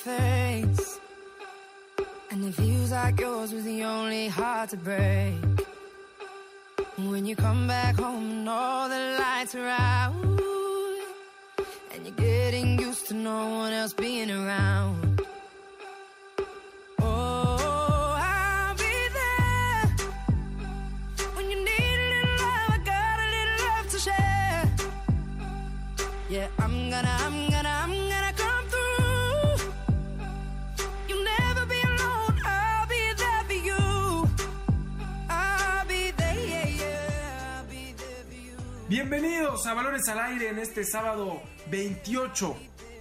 Face. And it feels like yours was the only heart to break. When you come back home and all the lights are out. And you're getting used to no one else being around. Bienvenidos a Valores al Aire en este sábado 28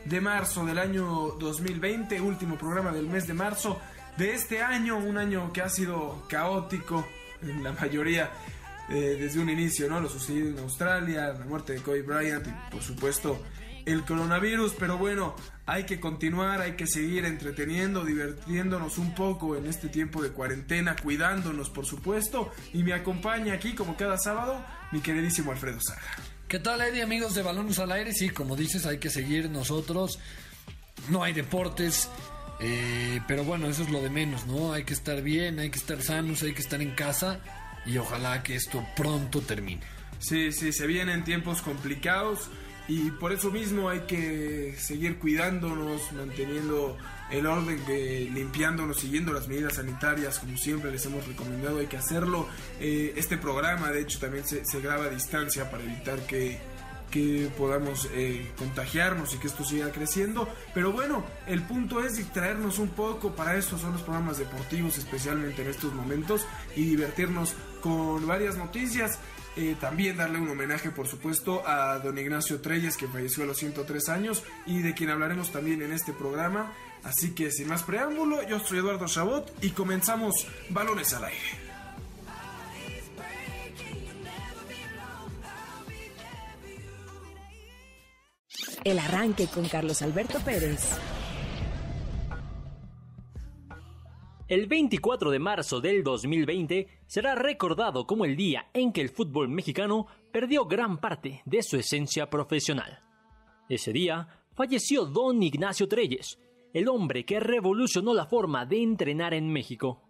de marzo del año 2020, último programa del mes de marzo de este año, un año que ha sido caótico en la mayoría eh, desde un inicio, ¿no? Lo sucedido en Australia, la muerte de Kobe Bryant y por supuesto el coronavirus, pero bueno, hay que continuar, hay que seguir entreteniendo, divirtiéndonos un poco en este tiempo de cuarentena, cuidándonos por supuesto, y me acompaña aquí como cada sábado mi queridísimo Alfredo Saga. ¿Qué tal, Eddie, amigos de Balones al Aire? Sí, como dices, hay que seguir nosotros. No hay deportes, eh, pero bueno, eso es lo de menos, ¿no? Hay que estar bien, hay que estar sanos, hay que estar en casa y ojalá que esto pronto termine. Sí, sí, se vienen tiempos complicados y por eso mismo hay que seguir cuidándonos, manteniendo el orden, que, limpiándonos, siguiendo las medidas sanitarias, como siempre les hemos recomendado, hay que hacerlo. Eh, este programa, de hecho, también se, se graba a distancia para evitar que, que podamos eh, contagiarnos y que esto siga creciendo. Pero bueno, el punto es distraernos un poco, para eso son los programas deportivos, especialmente en estos momentos, y divertirnos con varias noticias. Eh, también darle un homenaje, por supuesto, a don Ignacio Treyes, que falleció a los 103 años y de quien hablaremos también en este programa. Así que sin más preámbulo, yo soy Eduardo Chabot y comenzamos Balones al Aire. El arranque con Carlos Alberto Pérez. El 24 de marzo del 2020 será recordado como el día en que el fútbol mexicano perdió gran parte de su esencia profesional. Ese día falleció don Ignacio Treyes, el hombre que revolucionó la forma de entrenar en México.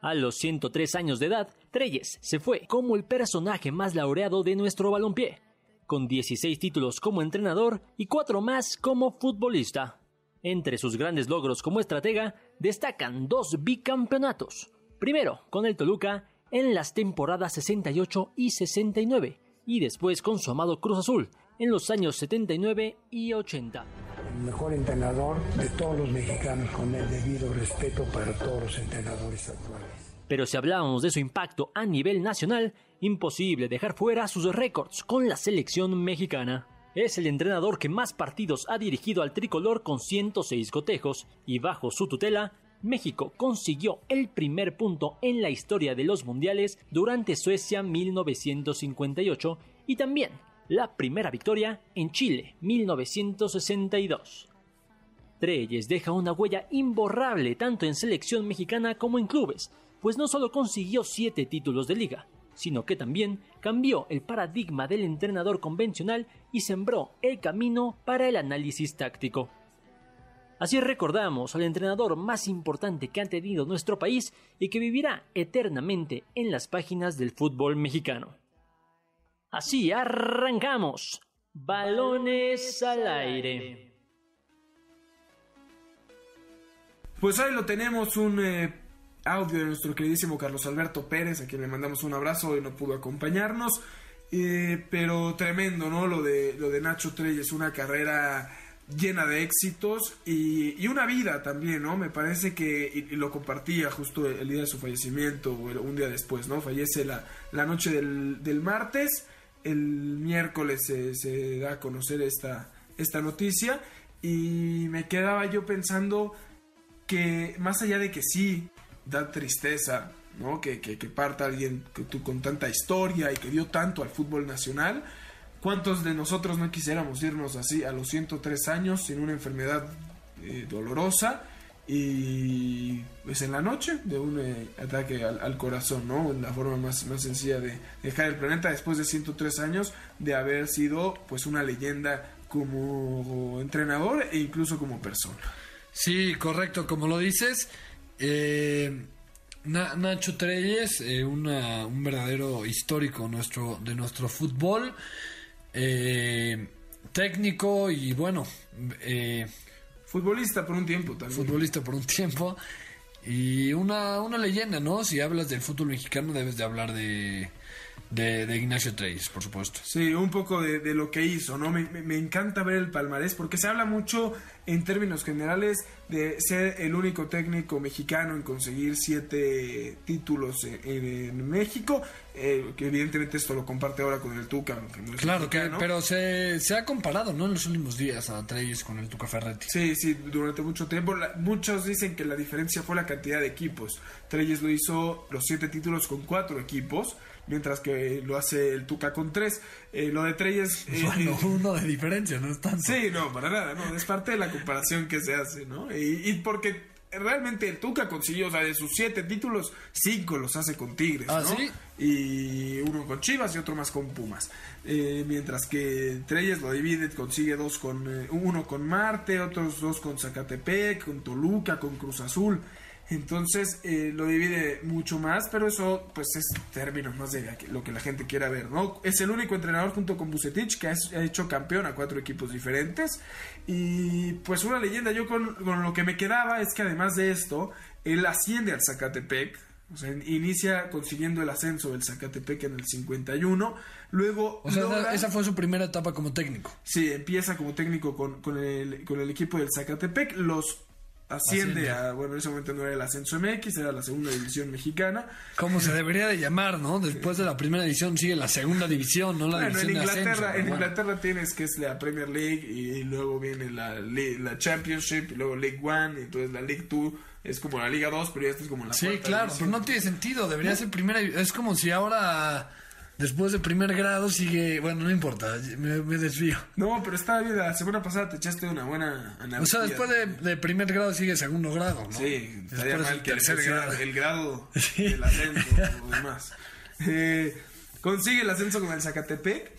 A los 103 años de edad, Treyes se fue como el personaje más laureado de nuestro balompié, con 16 títulos como entrenador y 4 más como futbolista. Entre sus grandes logros como estratega destacan dos bicampeonatos. Primero con el Toluca en las temporadas 68 y 69 y después con su amado Cruz Azul en los años 79 y 80. el mejor entrenador de todos los mexicanos, con el debido respeto para todos los entrenadores actuales. Pero si hablábamos de su impacto a nivel nacional, imposible dejar fuera sus récords con la selección mexicana. Es el entrenador que más partidos ha dirigido al tricolor con 106 cotejos y bajo su tutela, México consiguió el primer punto en la historia de los mundiales durante Suecia 1958 y también la primera victoria en Chile 1962. Treyes deja una huella imborrable tanto en selección mexicana como en clubes, pues no solo consiguió siete títulos de liga, sino que también cambió el paradigma del entrenador convencional y sembró el camino para el análisis táctico. Así recordamos al entrenador más importante que ha tenido nuestro país y que vivirá eternamente en las páginas del fútbol mexicano. Así arrancamos. Balones al aire. Pues ahí lo tenemos, un eh, audio de nuestro queridísimo Carlos Alberto Pérez, a quien le mandamos un abrazo y no pudo acompañarnos. Eh, pero tremendo, ¿no? Lo de, lo de Nacho Treyes, una carrera llena de éxitos y, una vida también, ¿no? Me parece que, y, lo compartía justo el, día de su fallecimiento, o un día después, ¿no? Fallece la, la noche del, del martes, el miércoles se, se da a conocer esta, esta noticia y me quedaba yo pensando que más allá de que sí da tristeza, ¿no? Que, que, que parta alguien que tú, con tanta historia y que dio tanto al fútbol nacional, ¿cuántos de nosotros no quisiéramos irnos así a los 103 años sin una enfermedad eh, dolorosa? y pues en la noche de un eh, ataque al, corazón, ¿no? La forma más, más sencilla de dejar el planeta después de 103 años de haber sido pues una leyenda como entrenador e incluso como persona. Sí, correcto, como lo dices. Eh, Na- Nacho Treyes, eh, una- un verdadero histórico nuestro, de nuestro fútbol. eh, técnico y bueno, eh, Futbolista por un tiempo también. futbolista por un tiempo. Y una, una leyenda, ¿no? Si hablas del fútbol mexicano debes de hablar de, de, de Ignacio Treyes, por supuesto. Sí, un poco de, de lo que hizo, ¿no? Me, me- me encanta ver el palmarés porque se habla mucho en términos generales de ser el único técnico mexicano en conseguir siete títulos en, en México, eh, que evidentemente esto lo comparte ahora con el Tuca. no Claro que, pero se, se ha comparado, ¿no? En los últimos días a Treyes con el Tuca Ferretti. Sí, sí, durante mucho tiempo. La- muchos dicen que la diferencia fue la cantidad de equipos. Treyes lo hizo los siete títulos con cuatro equipos, mientras que lo hace el Tuca con tres. Eh, lo de Treyes... eh, Bueno, uno de diferencia, no es tanto. Sí, no, para nada, no, es parte de la comparación que se hace, ¿no? Y, y porque realmente el Tuca consiguió, o sea, de sus siete títulos, cinco los hace con Tigres, ¿Ah, ¿no? sí? Y uno con Chivas y otro más con Pumas. Eh, mientras que Treyes lo divide, consigue dos con, eh, uno con Marte, otros dos con Zacatepec, con Toluca, con Cruz Azul. Entonces eh, lo divide mucho más, pero eso pues es términos más de lo que la gente quiera ver, ¿no? Es el único entrenador junto con Bucetich que ha hecho campeón a cuatro equipos diferentes y pues una leyenda, yo con, con lo que me quedaba es que además de esto, él asciende al Zacatepec, o sea, inicia consiguiendo el ascenso del Zacatepec en el 51, luego... O sea, logra- esa fue su primera etapa como técnico. Sí, empieza como técnico con, con, el, con el equipo del Zacatepec, los asciende, Asciende. a, bueno, en ese momento no era el ascenso MX, era la segunda división mexicana. Como se debería de llamar, ¿no? Después de la primera división sigue la segunda división, no la Bueno, en división de Inglaterra, ascenso. en pero bueno. Inglaterra tienes que es la Premier League y luego viene la, la Championship y luego League One y entonces la League Two es como la Liga 2, pero ya es como la Sí, claro, división. pero no tiene sentido, debería ser primera. Es como si ahora, después de primer grado, sigue. Bueno, no importa, me, me desvío. No, pero está bien, la semana pasada te echaste una buena analogía. O sea, después de, de primer grado sigue segundo grado, ¿no? Sí, estaría mal el que tercer grado. el grado Sí. del ascenso o demás. Eh, consigue el ascenso con el Zacatepec,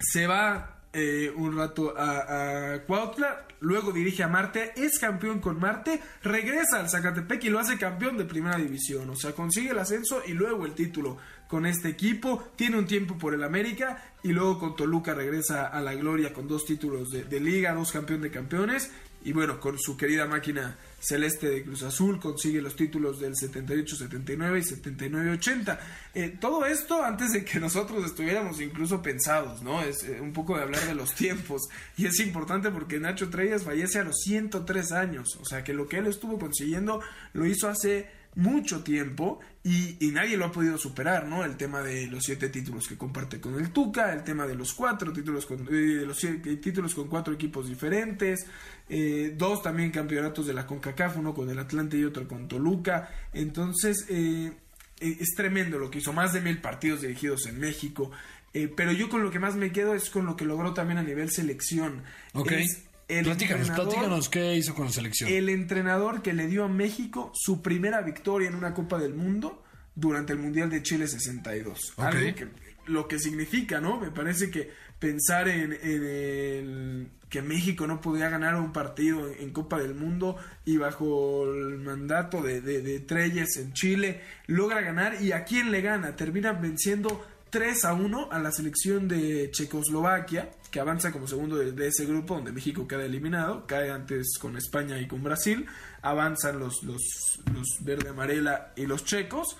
se va eh, un rato a, Cuautla, luego dirige a Marte, es campeón con Marte, regresa al Zacatepec y lo hace campeón de primera división. O sea, consigue el ascenso y luego el título con este equipo. Tiene un tiempo por el América y luego con Toluca regresa a la gloria con dos títulos de, de liga, dos campeón de campeones. Y bueno, con su querida máquina celeste de Cruz Azul consigue los títulos del 78-79 y 79-80. Eh, todo esto antes de que nosotros estuviéramos incluso pensados, ¿no? Es eh, un poco de hablar de los tiempos. Y es importante porque Nacho Treyes fallece a los 103 años. O sea que lo que él estuvo consiguiendo lo hizo hace mucho tiempo y, y nadie lo ha podido superar, ¿no? El tema de los siete títulos que comparte con el Tuca, el tema de los cuatro títulos con, eh, los siete títulos con cuatro equipos diferentes, eh, dos también campeonatos de la CONCACAF, uno con el Atlante y otro con Toluca. Entonces, eh, eh, es tremendo lo que hizo, más de mil partidos dirigidos en México. Eh, pero yo con lo que más me quedo es con lo que logró también a nivel selección. Ok. Es el platícanos, entrenador- platícanos qué hizo con la selección. el entrenador que le dio a México su primera victoria en una Copa del Mundo durante el Mundial de Chile 62. Ok. Algo que, lo que significa, ¿no? Me parece que pensar en, en el- que México no podía ganar un partido en, en Copa del Mundo y bajo el mandato de, de, de Treyes en Chile logra ganar y a quién le gana termina venciendo 3 a 1 a la selección de Checoslovaquia, que avanza como segundo de, ese grupo, donde México queda eliminado, cae antes con España y con Brasil, avanzan los, los, los verde amarela y los checos,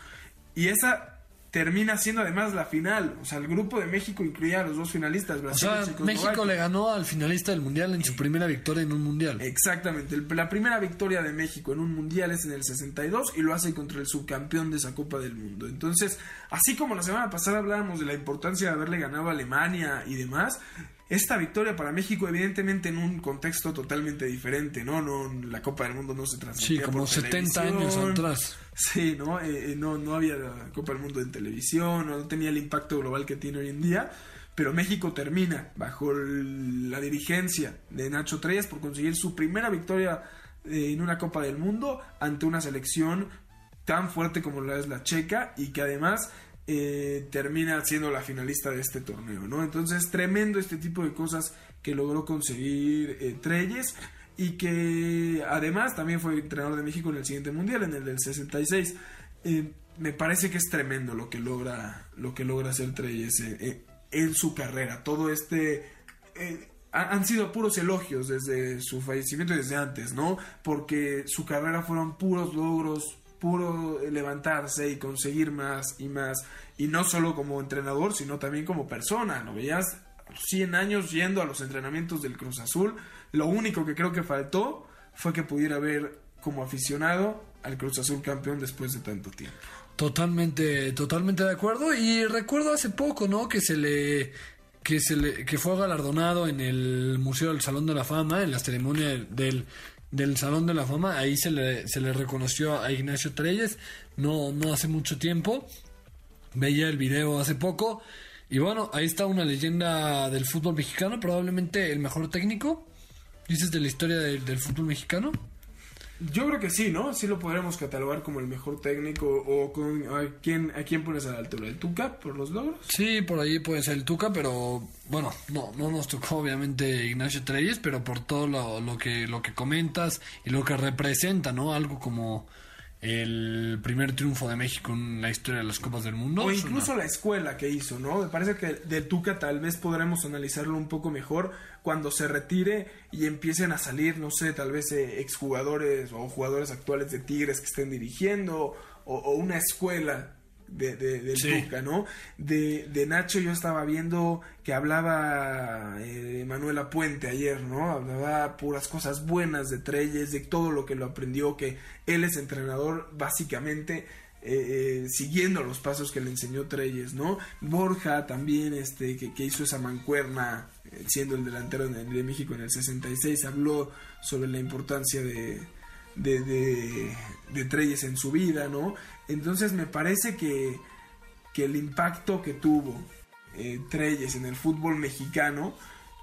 y esa termina siendo además la final, o sea, el grupo de México incluía a los dos finalistas, o Brasil sea, y. México le ganó al finalista del mundial en su primera victoria en un mundial. Exactamente, la primera victoria de México en un mundial es en el 62 y lo hace contra el subcampeón de esa Copa del Mundo. Entonces, así como la semana pasada hablábamos de la importancia de haberle ganado a Alemania y demás, esta victoria para México, evidentemente en un contexto totalmente diferente, ¿no? no la Copa del Mundo no se transmitía Sí, como por 70 años atrás. Sí, ¿no? Eh, eh, no, no había la Copa del Mundo en televisión, no tenía el impacto global que tiene hoy en día. Pero México termina bajo la dirigencia de Nacho Treyes por conseguir su primera victoria eh, en una Copa del Mundo ante una selección tan fuerte como la es la checa y que además eh, termina siendo la finalista de este torneo, ¿no? Entonces, tremendo este tipo de cosas que logró conseguir eh, Treyes y que además también fue entrenador de México en el siguiente mundial, en el del 66. Eh, me parece que es tremendo lo que logra, lo que logra hacer Treyes eh, eh, en su carrera. Todo este ha- han sido puros elogios desde su fallecimiento y desde antes, ¿no? Porque su carrera fueron puros logros, puro levantarse y conseguir más y más. Y no solo como entrenador, sino también como persona. ¿No veías? 100 años yendo a los entrenamientos del Cruz Azul. Lo único que creo que faltó fue que pudiera ver como aficionado al Cruz Azul campeón después de tanto tiempo. Totalmente, totalmente de acuerdo. Y recuerdo hace poco, ¿no? Que se le, que se le, que fue galardonado en el Museo del Salón de la Fama, en la ceremonia del, del Salón de la Fama. Ahí se le, se le reconoció a Ignacio Treyes, no, no hace mucho tiempo. Veía el video hace poco. Y bueno, ahí está una leyenda del fútbol mexicano, probablemente el mejor técnico. ¿Dices de la historia del, del fútbol mexicano? Yo creo que sí, ¿no? Sí lo podremos catalogar como el mejor técnico o con a quién a quién pones a la altura, el Tuca por los logros. Sí, por ahí puede ser el Tuca, pero bueno, no, no nos tocó obviamente Ignacio Treyes, pero por todo lo, lo que lo que comentas y lo que representa, ¿no? Algo como el primer triunfo de México en la historia de las Copas del Mundo. o incluso la escuela que hizo, ¿no? Me parece que del Tuca tal vez podremos analizarlo un poco mejor cuando se retire y empiecen a salir, no sé, tal vez eh, exjugadores o jugadores actuales de Tigres que estén dirigiendo o, o una escuela de, de- del Sí. Tuca, ¿no? De, de Nacho yo estaba viendo que hablaba eh, Manuela Puente ayer, ¿no? Hablaba puras cosas buenas de Treyes, de todo lo que lo aprendió, que él es entrenador básicamente eh, eh, siguiendo los pasos que le enseñó Treyes, ¿no? Borja también, este, que, que hizo esa mancuerna eh, siendo el delantero de, de México en el 66, habló sobre la importancia de, de, de, de Treyes en su vida, ¿no? Entonces me parece que, que el impacto que tuvo eh, Treyes en el fútbol mexicano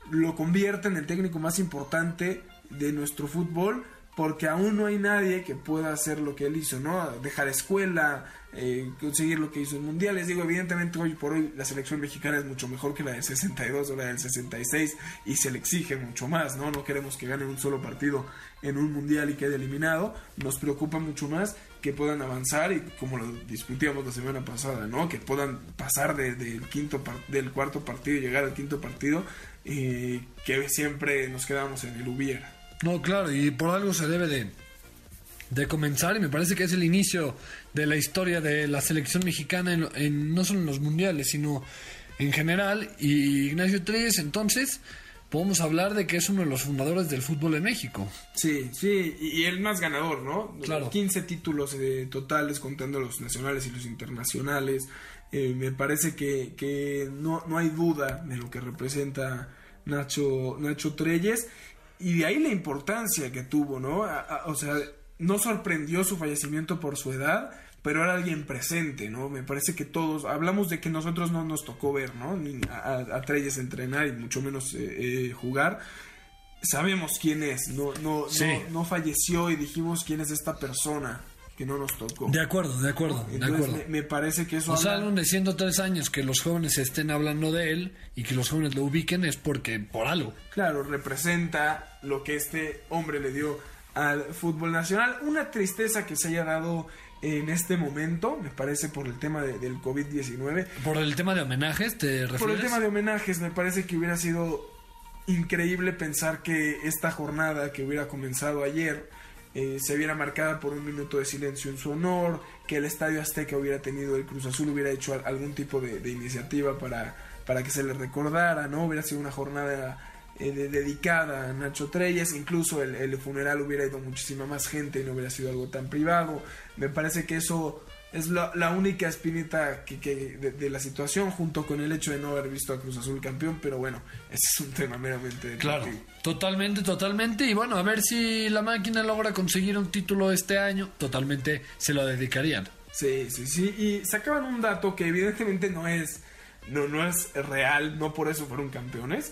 lo convierte en el técnico más importante de nuestro fútbol porque aún no hay nadie que pueda hacer lo que él hizo, ¿no? Dejar escuela, eh, conseguir lo que hizo en mundiales. Digo, evidentemente hoy por hoy la selección mexicana es mucho mejor que la del 62 o la del 66 y se le exige mucho más, ¿no? No queremos que gane un solo partido en un mundial y quede eliminado. Nos preocupa mucho más que puedan avanzar y como lo discutíamos la semana pasada, ¿no? Que puedan pasar de- del quinto del cuarto partido y llegar al quinto partido eh, que siempre nos quedamos en el hubiera. No, claro, y por algo se debe de, de comenzar y me parece que es el inicio de la historia de la selección mexicana en, en- no solo en los mundiales, sino en general. Y Ignacio Treyes, entonces, podemos hablar de que es uno de los fundadores del fútbol en México. Sí, sí, y el más ganador, ¿no? Claro. 15 títulos eh, totales contando los nacionales y los internacionales. Eh, me parece que, que no, no hay duda de lo que representa Nacho, Nacho Treyes y de ahí la importancia que tuvo, ¿no? A- a- o sea, no sorprendió su fallecimiento por su edad, pero era alguien presente, ¿no? Me parece que todos, hablamos de que nosotros no nos tocó ver, ¿no? Ni a, a- Treyes entrenar y mucho menos eh, eh, jugar. Sabemos quién es, no, no, Sí. no, no falleció y dijimos quién es esta persona que no nos tocó. De acuerdo, de acuerdo, de Entonces acuerdo. me, me parece que eso O sea, habla- de 103 años que los jóvenes estén hablando de él y que los jóvenes lo ubiquen es porque por algo. claro, representa lo que este hombre le dio al fútbol nacional. Una tristeza que se haya dado en este momento, me parece por el tema de- del COVID-19. Por el tema de homenajes, ¿te refieres? Por el tema de homenajes, me parece que hubiera sido increíble pensar que esta jornada que hubiera comenzado ayer eh, se viera marcada por un minuto de silencio en su honor, que el Estadio Azteca hubiera tenido, el Cruz Azul hubiera hecho al- algún tipo de, de iniciativa para, para que se le recordara, ¿no? Hubiera sido una jornada eh, de- dedicada a Nacho Treyes, incluso el, el funeral hubiera ido muchísima más gente y no hubiera sido algo tan privado. Me parece que eso es la, la única espinita que, que de, de la situación, junto con el hecho de no haber visto a Cruz Azul campeón, pero bueno, ese es un tema meramente Claro, totalmente, totalmente. Y bueno, a ver si la máquina logra conseguir un título este año, totalmente se lo dedicarían. Sí, sí, sí. Y sacaban un dato que evidentemente no es, no, no es real, no por eso fueron campeones.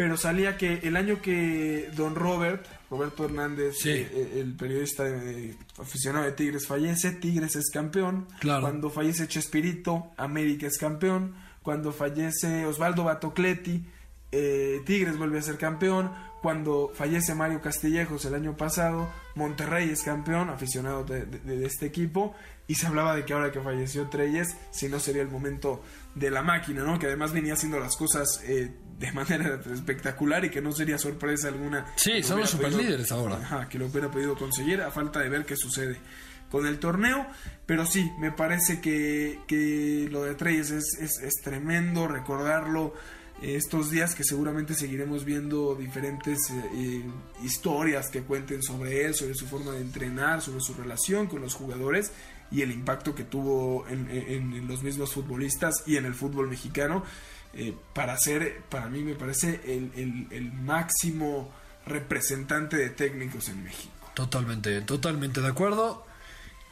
Pero salía que el año que Don Robert, Roberto Hernández, Sí. eh, el periodista eh, aficionado de Tigres, fallece, Tigres es campeón. Claro. Cuando fallece Chespirito, América es campeón. Cuando fallece Osvaldo Batocleti, eh, Tigres vuelve a ser campeón. Cuando fallece Mario Castillejos el año pasado, Monterrey es campeón, aficionado de, de- de este equipo. Y se hablaba de que ahora que falleció Treyes, si no sería el momento de la máquina, ¿no? Que además venía haciendo las cosas eh, de manera espectacular y que no sería sorpresa alguna. Sí, son los superlíderes ahora. Ajá, que lo hubiera podido conseguir a falta de ver qué sucede con el torneo. Pero sí, me parece que, que lo de Treyes es, es, es tremendo recordarlo eh, estos días que seguramente seguiremos viendo diferentes eh, eh, historias que cuenten sobre él, sobre su forma de entrenar, sobre su relación con los jugadores y el impacto que tuvo en, en- en los mismos futbolistas y en el fútbol mexicano. Eh, para ser, para mí me parece el, el- el máximo representante de técnicos en México. Totalmente, totalmente de acuerdo.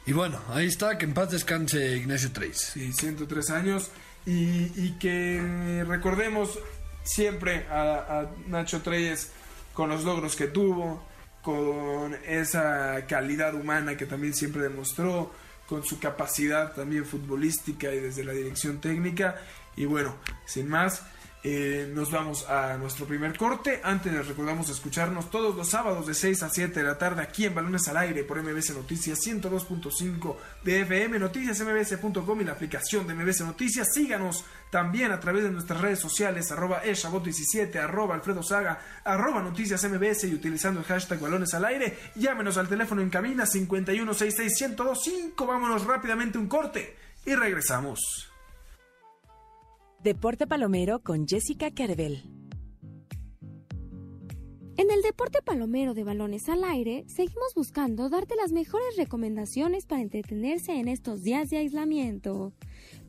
Y bueno, ahí está, que en paz descanse Ignacio Treis. Sí, 103 años. Y, y que recordemos siempre a, a Nacho Treyes con los logros que tuvo, con esa calidad humana que también siempre demostró, con su capacidad también futbolística y desde la dirección técnica. Y bueno, sin más, eh, nos vamos a nuestro primer corte. Antes les recordamos escucharnos todos los sábados de 6 a 7 de la tarde aquí en Balones al Aire por MBS Noticias 102.5 de FM, noticiasmbs.com y la aplicación de MBS Noticias. Síganos también a través de nuestras redes sociales, arroba eshabot17, arroba alfredo saga, arroba noticias MBS y utilizando el hashtag Balones al Aire. Llámenos al teléfono en cabina 51661025. Vámonos rápidamente un corte y regresamos. Deporte Palomero con Jessica Carvel. En el deporte palomero de balones al aire, seguimos buscando darte las mejores recomendaciones para entretenerse en estos días de aislamiento.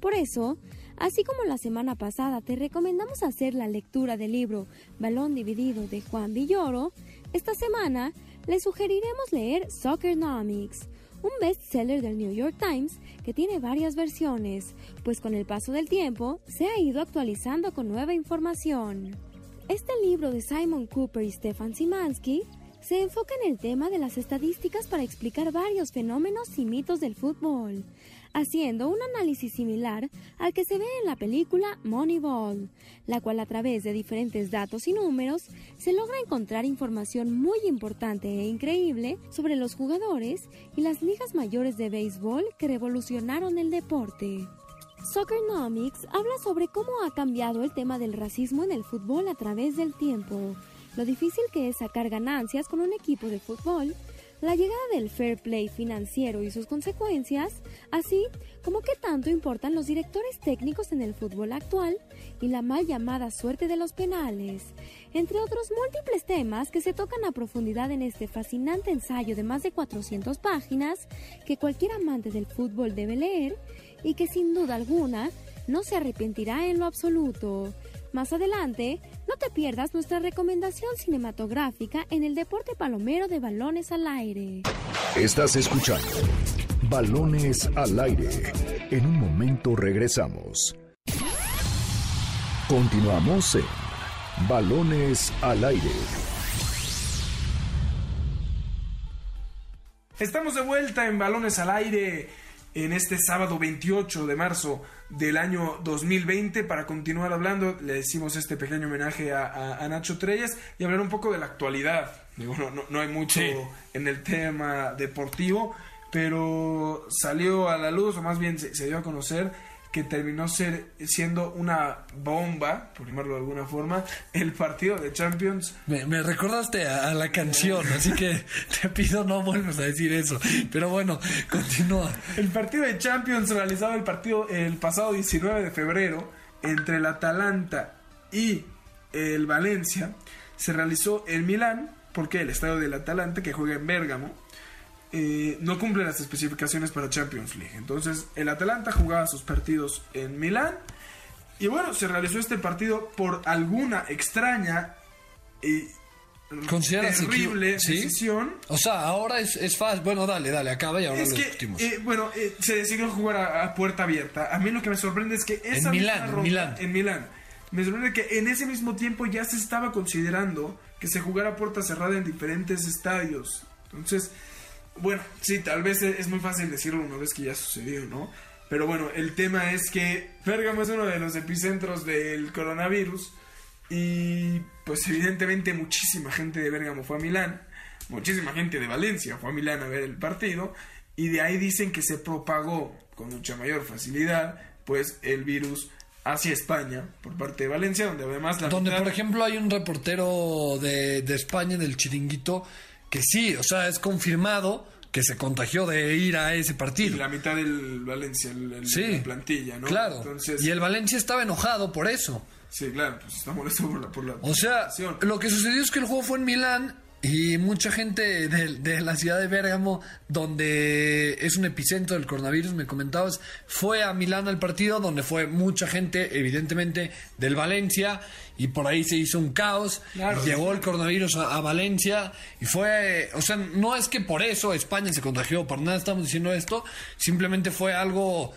Por eso, así como la semana pasada te recomendamos hacer la lectura del libro Balón Dividido de Juan Villoro, esta semana le sugeriremos leer Soccernomics, un bestseller del New York Times que tiene varias versiones, pues con el paso del tiempo se ha ido actualizando con nueva información. Este libro de Simon Cooper y Stefan Simansky se enfoca en el tema de las estadísticas para explicar varios fenómenos y mitos del fútbol, haciendo un análisis similar al que se ve en la película Moneyball, la cual a través de diferentes datos y números se logra encontrar información muy importante e increíble sobre los jugadores y las ligas mayores de béisbol que revolucionaron el deporte. Soccernomics habla sobre cómo ha cambiado el tema del racismo en el fútbol a través del tiempo, lo difícil que es sacar ganancias con un equipo de fútbol, la llegada del fair play financiero y sus consecuencias, así como qué tanto importan los directores técnicos en el fútbol actual y la mal llamada suerte de los penales, entre otros múltiples temas que se tocan a profundidad en este fascinante ensayo de más de 400 páginas que cualquier amante del fútbol debe leer y que sin duda alguna no se arrepentirá en lo absoluto. Más adelante, no te pierdas nuestra recomendación cinematográfica en el deporte palomero de balones al aire. Estás escuchando Balones al aire. En un momento regresamos. Continuamos en Balones al aire. Estamos de vuelta en Balones al Aire en este sábado 28 de marzo del año 2020 para continuar hablando, le decimos este pequeño homenaje a, a- a Nacho Treyes y hablar un poco de la actualidad. Digo, no, no- no hay mucho Sí. en el tema deportivo, pero salió a la luz, o más bien se, se dio a conocer que terminó ser, siendo una bomba, por llamarlo de alguna forma, el partido de Champions Me, me recordaste a, a la canción, así que te pido no vuelvas a decir eso. Pero bueno, continúa. El partido de Champions realizado el partido el pasado 19 de febrero entre el Atalanta y el Valencia se realizó en Milán, porque el estadio del Atalanta que juega en Bérgamo eh, no cumple las especificaciones para Champions League. Entonces, el Atalanta jugaba sus partidos en Milán. Y bueno, se realizó este partido por alguna extraña y ¿Consideras que- terrible sí? decisión. O sea, ahora es, es fácil. Bueno, dale, dale, acaba y ahora Es lo que, discutimos. eh, bueno, eh, se decidió jugar a, a puerta abierta. A mí lo que me sorprende es que esa En Milán. en Milán. Me sorprende que en ese mismo tiempo ya se estaba considerando que se jugara a puerta cerrada en diferentes estadios. Entonces, bueno, sí, tal vez es muy fácil decirlo una vez que ya sucedió, ¿no? Pero bueno, el tema es que Pérgamo es uno de los epicentros del coronavirus y pues evidentemente muchísima gente de Bérgamo fue a Milán, muchísima gente de Valencia fue a Milán a ver el partido y de ahí dicen que se propagó con mucha mayor facilidad pues el virus hacia España por parte de Valencia, donde además la Donde, mitad- por ejemplo, hay un reportero de, de España del Chiringuito que sí, o sea, es confirmado que se contagió de ir a ese y partido. la mitad del Valencia, el, el- Sí, la plantilla, ¿no? Claro. Entonces, Y el Valencia estaba enojado por eso. sí, claro, pues está molesto por la, por la O sea, situación. lo que sucedió es que el juego fue en Milán y mucha gente de, de la ciudad de Bérgamo, donde es un epicentro del coronavirus, me comentabas, fue a Milán al partido, donde fue mucha gente, evidentemente, del Valencia, y por ahí se hizo un caos. Claro. Llegó el coronavirus a, a Valencia y fue, o sea, no es que por eso España se contagió, por nada estamos diciendo esto, simplemente fue algo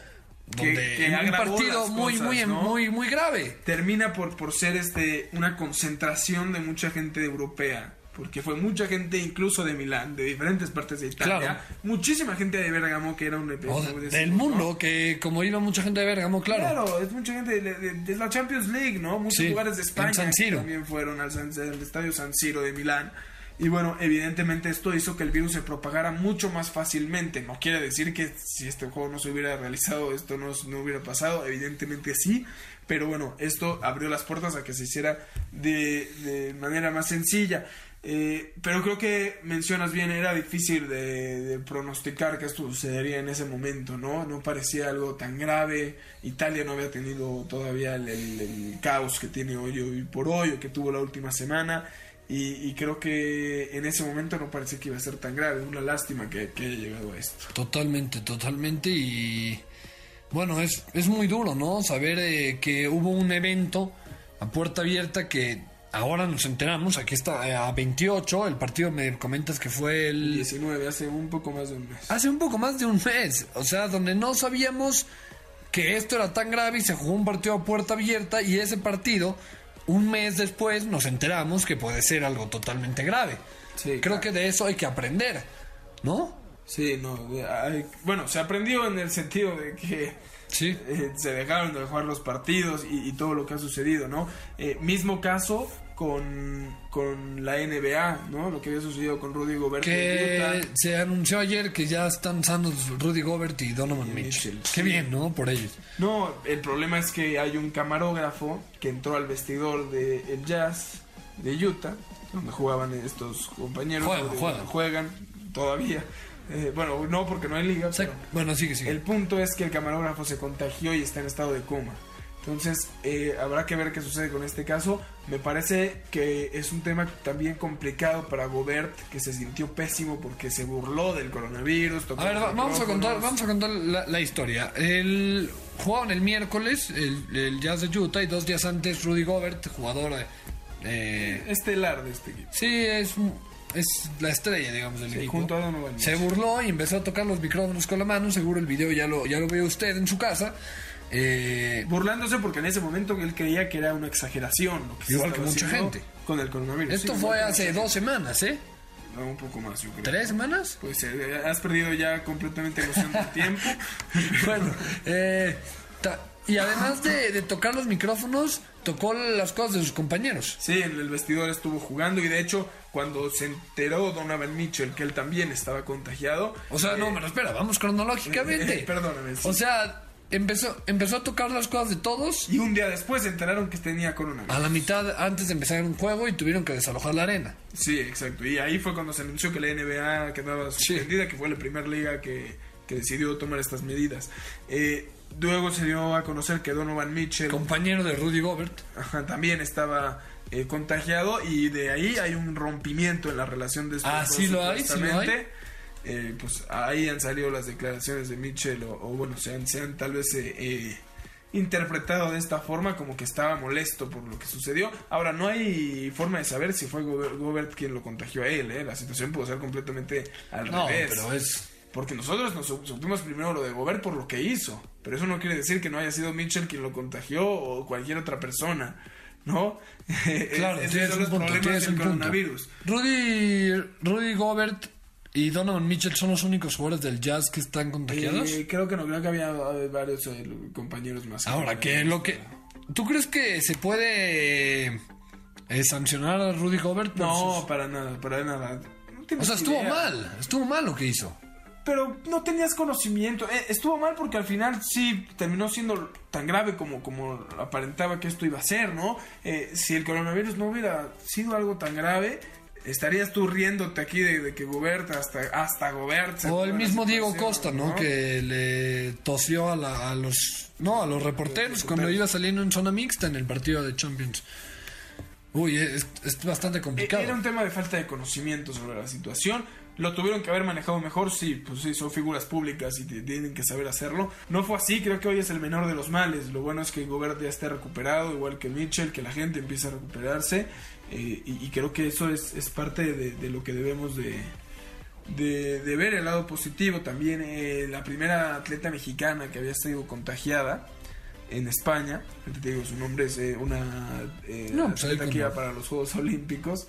Que- donde un partido muy, muy, ¿no? muy, muy grave. termina por, por ser este una concentración de mucha gente europea. Porque fue mucha gente incluso de Milán, de diferentes partes de Italia. Claro. Muchísima gente de Bergamo, que era un... O como de- decimos, del ¿no? mundo, que como iba mucha gente de Bergamo, claro. Claro, es mucha gente de, de- de la Champions League, ¿no? Muchos Sí, lugares de España San que Siro. también fueron al, San- al estadio San Siro de Milán. Y bueno, evidentemente esto hizo que el virus se propagara mucho más fácilmente. No quiere decir que si este juego no se hubiera realizado, esto no, no hubiera pasado. Evidentemente sí. Pero bueno, esto abrió las puertas a que se hiciera de, de manera más sencilla. Eh, pero creo que mencionas bien, era difícil de, pronosticar que esto sucedería en ese momento, ¿no? No parecía algo tan grave. Italia no había tenido todavía el caos que tiene hoy, hoy por hoy, o que tuvo la última semana. Y, y creo que en ese momento no parecía que iba a ser tan grave. Una lástima que, que haya llegado a esto. Totalmente, totalmente. Y bueno, es, es muy duro, ¿no? Saber eh, que hubo un evento a puerta abierta que ahora nos enteramos. Aquí está eh, a 28. El partido me comentas que fue el. 19, hace un poco más de un mes. Hace un poco más de un mes. O sea, donde no sabíamos que esto era tan grave y se jugó un partido a puerta abierta. Y ese partido, un mes después, nos enteramos que puede ser algo totalmente grave. Sí, Creo que de eso hay que aprender, ¿no? Sí, no. hay- bueno, se aprendió en el sentido de que Sí. eh, se dejaron de jugar los partidos y, y todo lo que ha sucedido, ¿no? Eh, mismo caso con, con la NBA, ¿no? Lo que había sucedido con Rudy Gobert Que se anunció ayer que ya están sanos Rudy Gobert y Donovan Mitchell. Mitchell, Qué sí. bien, ¿no? Por ellos. No, el problema es que hay un camarógrafo que entró al vestidor del el Jazz de Utah, donde jugaban estos compañeros. Juegan, juegan. juegan todavía. Eh, bueno, no porque no hay liga. O sea, pero- bueno, sigue, sigue. El punto es que el camarógrafo se contagió y está en estado de coma. Entonces, eh, habrá que ver qué sucede con este caso. Me parece que es un tema también complicado para Gobert, que se sintió pésimo porque se burló del coronavirus. A ver, vamos a contar, vamos a contar la, la historia. El, jugaban el miércoles el, el Jazz de Utah y dos días antes Rudy Gobert, jugador eh, Estelar de este equipo. Sí, es, es la estrella, digamos, del Sí, equipo. junto a Donovan Se burló y empezó a tocar los micrófonos con la mano. Seguro el video ya lo, ya lo vio usted en su casa. Eh, Burlándose porque en ese momento él creía que era una exageración. lo que Igual que mucha gente. Con el coronavirus. esto Sí, fue hace dos semanas, ¿eh? No, un poco más, yo creo. ¿Tres semanas? Pues eh, has perdido ya completamente noción del tiempo. bueno, eh, y además de, de tocar los micrófonos, tocó las cosas de sus compañeros. Sí, en el vestidor estuvo jugando y de hecho cuando se enteró Donovan Mitchell que él también estaba contagiado. O sea, no, eh, pero espera, vamos cronológicamente. Eh, perdóname, sí. O sea, empezó, empezó a tocar las cosas de todos Y un día después se enteraron que tenía coronavirus. a la mitad antes de empezar un juego y tuvieron que desalojar la arena. Sí, exacto. Y ahí fue cuando se anunció que la NBA quedaba suspendida, que fue la primera liga que, que decidió tomar estas medidas. Eh, luego se dio a conocer que Donovan Mitchell Compañero de Rudy Gobert. ajá, también estaba eh, contagiado y de ahí hay un rompimiento en la relación de estos Ah, dos, ¿sí lo hay? ¿Sí lo supuestamente. Eh, pues ahí han salido las declaraciones de Mitchell o, o bueno, se han, se han tal vez eh, eh, interpretado de esta forma como que estaba molesto por lo que sucedió. Ahora, no hay forma de saber si fue Gobert, Gobert quien lo contagió a él, ¿eh? la situación pudo ser completamente al No, revés. pero es. Porque nosotros nos sup- supimos primero lo de Gobert por lo que hizo. Pero eso no quiere decir que no haya sido Mitchell quien lo contagió o cualquier otra persona. ¿No? Claro, Esos tienes son un los punto, problemas tienes del un punto. coronavirus. Rudy, Rudy Gobert y Donovan Mitchell son los únicos jugadores del Jazz que están contagiados. Eh, creo que no, creo que había eh, varios eh, compañeros más. Ahora, que lo que. ¿Tú crees que se puede eh, sancionar a Rudy Gobert? No, sus- para nada, para nada. No O sea, estuvo idea. mal. Estuvo mal lo que hizo. Pero no tenías conocimiento. Eh, estuvo mal porque al final sí terminó siendo tan grave como, como aparentaba que esto iba a ser, ¿no? Eh, si el coronavirus no hubiera sido algo tan grave, estarías tú riéndote aquí de, de que Gobert hasta, hasta Gobert. O el mismo Diego Costa, ¿no? Que le tosió a, la- a los no a los reporteros cuando iba saliendo en zona mixta en el partido de Champions. Uy, es, es bastante complicado. Era un tema de falta de conocimiento sobre la situación. Lo tuvieron que haber manejado mejor, sí, pues sí, son figuras públicas y tienen que saber hacerlo. No fue así, creo que hoy es el menor de los males. Lo bueno es que Gobert ya esté recuperado, igual que Mitchell, que la gente empiece a recuperarse. eh, y, y creo que eso es, es parte de, de lo que debemos de, de, de ver el lado positivo. También eh, la primera atleta mexicana que había sido contagiada en España, te digo su nombre es eh, una eh, No, pues atleta que iba para los Juegos Olímpicos.